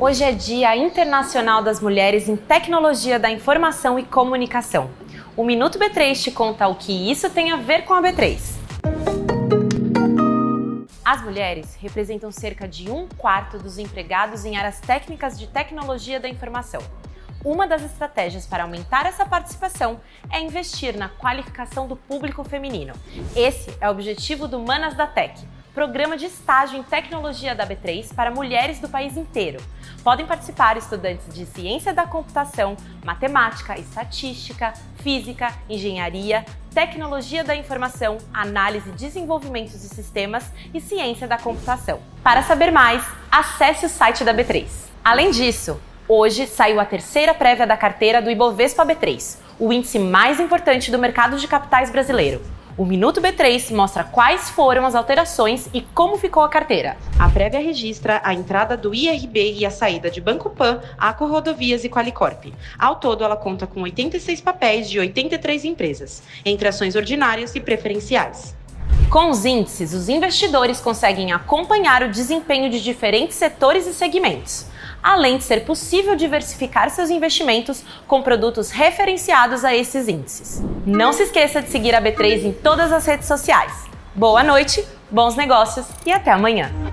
Hoje é Dia Internacional das Mulheres em Tecnologia da Informação e Comunicação. O Minuto B3 te conta o que isso tem a ver com a B3. As mulheres representam cerca de um quarto dos empregados em áreas técnicas de tecnologia da informação. Uma das estratégias para aumentar essa participação é investir na qualificação do público feminino. Esse é o objetivo do Manas da Tech, programa de estágio em tecnologia da B3 para mulheres do país inteiro. Podem participar estudantes de ciência da computação, matemática, estatística, física, engenharia, tecnologia da informação, análise e desenvolvimento de sistemas e ciência da computação. Para saber mais, acesse o site da B3. Além disso, Hoje saiu a terceira prévia da carteira do Ibovespa B3, o índice mais importante do mercado de capitais brasileiro. O Minuto B3 mostra quais foram as alterações e como ficou a carteira. A prévia registra a entrada do IRB e a saída de Banco Pan, Aco Rodovias e Qualicorp. Ao todo, ela conta com 86 papéis de 83 empresas, entre ações ordinárias e preferenciais. Com os índices, os investidores conseguem acompanhar o desempenho de diferentes setores e segmentos além de ser possível diversificar seus investimentos com produtos referenciados a esses índices. Não se esqueça de seguir a B3 em todas as redes sociais. Boa noite, bons negócios e até amanhã!